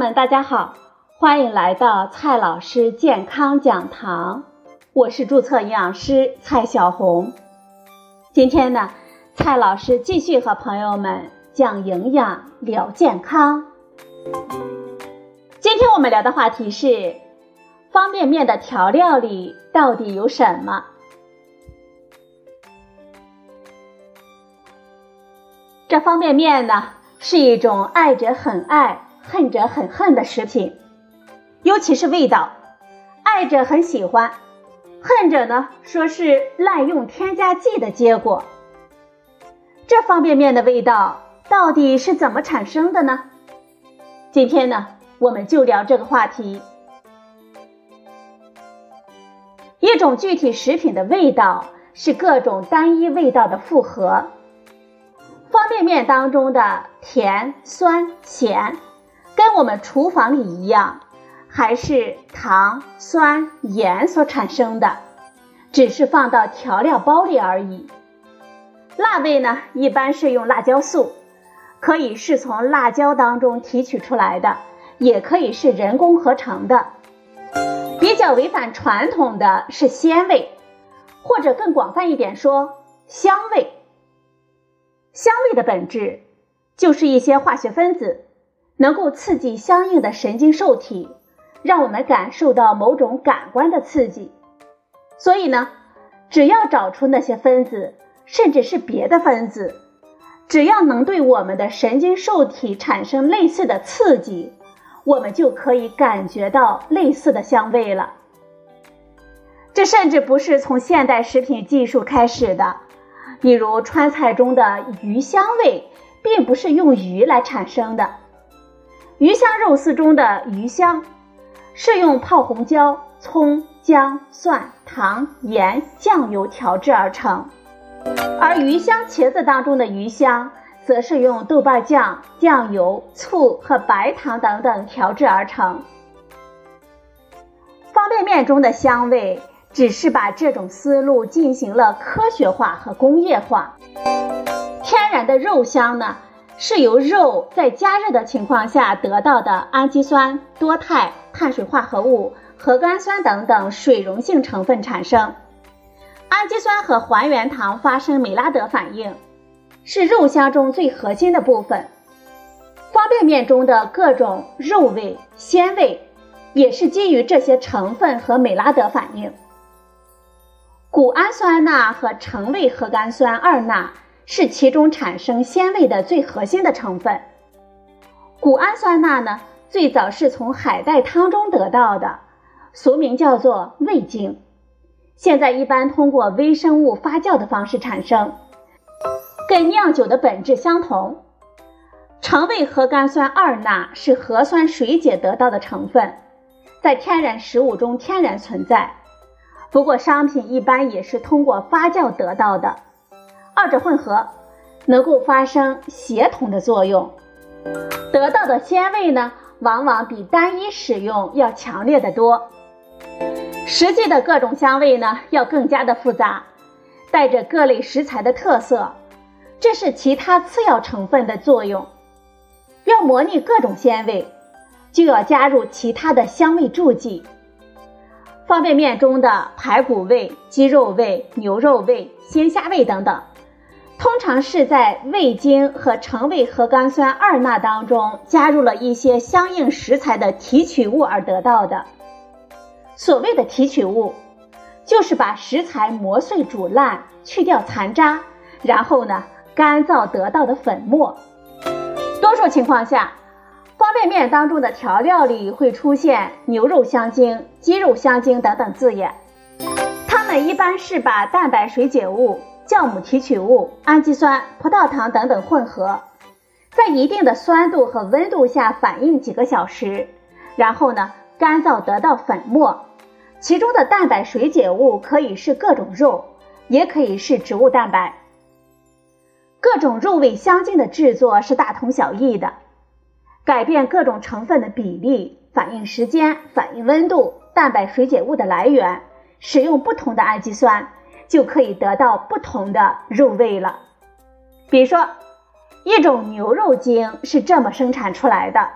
们，大家好，欢迎来到蔡老师健康讲堂，我是注册营养师蔡小红。今天呢，蔡老师继续和朋友们讲营养聊健康。今天我们聊的话题是方便面的调料里到底有什么？这方便面呢，是一种爱者很爱。恨者很恨的食品，尤其是味道，爱者很喜欢，恨者呢说是滥用添加剂的结果。这方便面的味道到底是怎么产生的呢？今天呢，我们就聊这个话题。一种具体食品的味道是各种单一味道的复合，方便面当中的甜、酸、咸。跟我们厨房里一样，还是糖、酸、盐所产生的，只是放到调料包里而已。辣味呢，一般是用辣椒素，可以是从辣椒当中提取出来的，也可以是人工合成的。比较违反传统的是鲜味，或者更广泛一点说，香味。香味的本质就是一些化学分子。能够刺激相应的神经受体，让我们感受到某种感官的刺激。所以呢，只要找出那些分子，甚至是别的分子，只要能对我们的神经受体产生类似的刺激，我们就可以感觉到类似的香味了。这甚至不是从现代食品技术开始的，比如川菜中的鱼香味，并不是用鱼来产生的。鱼香肉丝中的鱼香，是用泡红椒、葱、姜、蒜、糖、盐、酱油调制而成；而鱼香茄子当中的鱼香，则是用豆瓣酱、酱油、醋和白糖等等调制而成。方便面中的香味，只是把这种思路进行了科学化和工业化。天然的肉香呢？是由肉在加热的情况下得到的氨基酸、多肽、碳水化合物、核苷酸等等水溶性成分产生。氨基酸和还原糖发生美拉德反应，是肉香中最核心的部分。方便面中的各种肉味、鲜味，也是基于这些成分和美拉德反应。谷氨酸钠和橙味核苷酸二钠。是其中产生鲜味的最核心的成分。谷氨酸钠呢，最早是从海带汤中得到的，俗名叫做味精。现在一般通过微生物发酵的方式产生，跟酿酒的本质相同。肠胃核苷酸二钠是核酸水解得到的成分，在天然食物中天然存在，不过商品一般也是通过发酵得到的。二者混合，能够发生协同的作用，得到的鲜味呢，往往比单一使用要强烈的多。实际的各种香味呢，要更加的复杂，带着各类食材的特色，这是其他次要成分的作用。要模拟各种鲜味，就要加入其他的香味助剂。方便面中的排骨味、鸡肉味、牛肉味、鲜虾味等等。通常是在味精和橙味核苷酸二钠当中加入了一些相应食材的提取物而得到的。所谓的提取物，就是把食材磨碎煮烂，去掉残渣，然后呢干燥得到的粉末。多数情况下，方便面当中的调料里会出现牛肉香精、鸡肉香精等等字眼，它们一般是把蛋白水解物。酵母提取物、氨基酸、葡萄糖等等混合，在一定的酸度和温度下反应几个小时，然后呢干燥得到粉末。其中的蛋白水解物可以是各种肉，也可以是植物蛋白。各种肉味香精的制作是大同小异的，改变各种成分的比例、反应时间、反应温度、蛋白水解物的来源，使用不同的氨基酸。就可以得到不同的肉味了。比如说，一种牛肉精是这么生产出来的：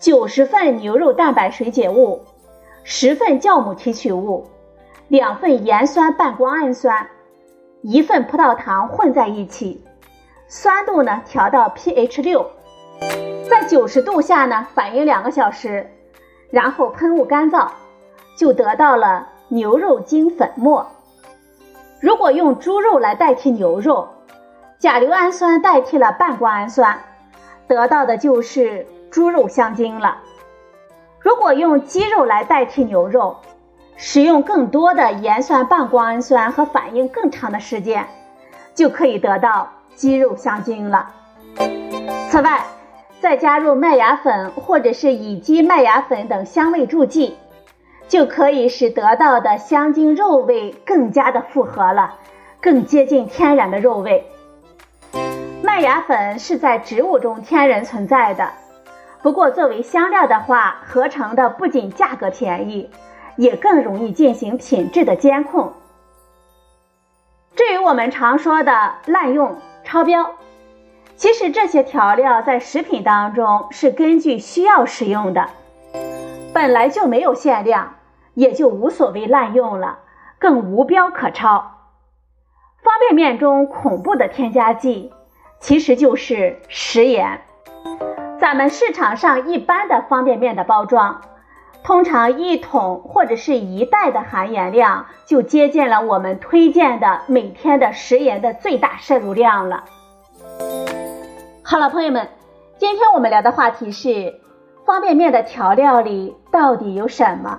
九十份牛肉蛋白水解物，十份酵母提取物，两份盐酸半胱氨酸，一份葡萄糖混在一起，酸度呢调到 pH 六，在九十度下呢反应两个小时，然后喷雾干燥，就得到了牛肉精粉末。如果用猪肉来代替牛肉，甲硫氨酸代替了半胱氨酸，得到的就是猪肉香精了。如果用鸡肉来代替牛肉，使用更多的盐酸半胱氨酸和反应更长的时间，就可以得到鸡肉香精了。此外，再加入麦芽粉或者是乙基麦芽粉等香味助剂。就可以使得到的香精肉味更加的复合了，更接近天然的肉味。麦芽粉是在植物中天然存在的，不过作为香料的话，合成的不仅价格便宜，也更容易进行品质的监控。至于我们常说的滥用、超标，其实这些调料在食品当中是根据需要使用的，本来就没有限量。也就无所谓滥用了，更无标可抄。方便面中恐怖的添加剂，其实就是食盐。咱们市场上一般的方便面的包装，通常一桶或者是一袋的含盐量就接近了我们推荐的每天的食盐的最大摄入量了。好了，朋友们，今天我们聊的话题是方便面的调料里到底有什么？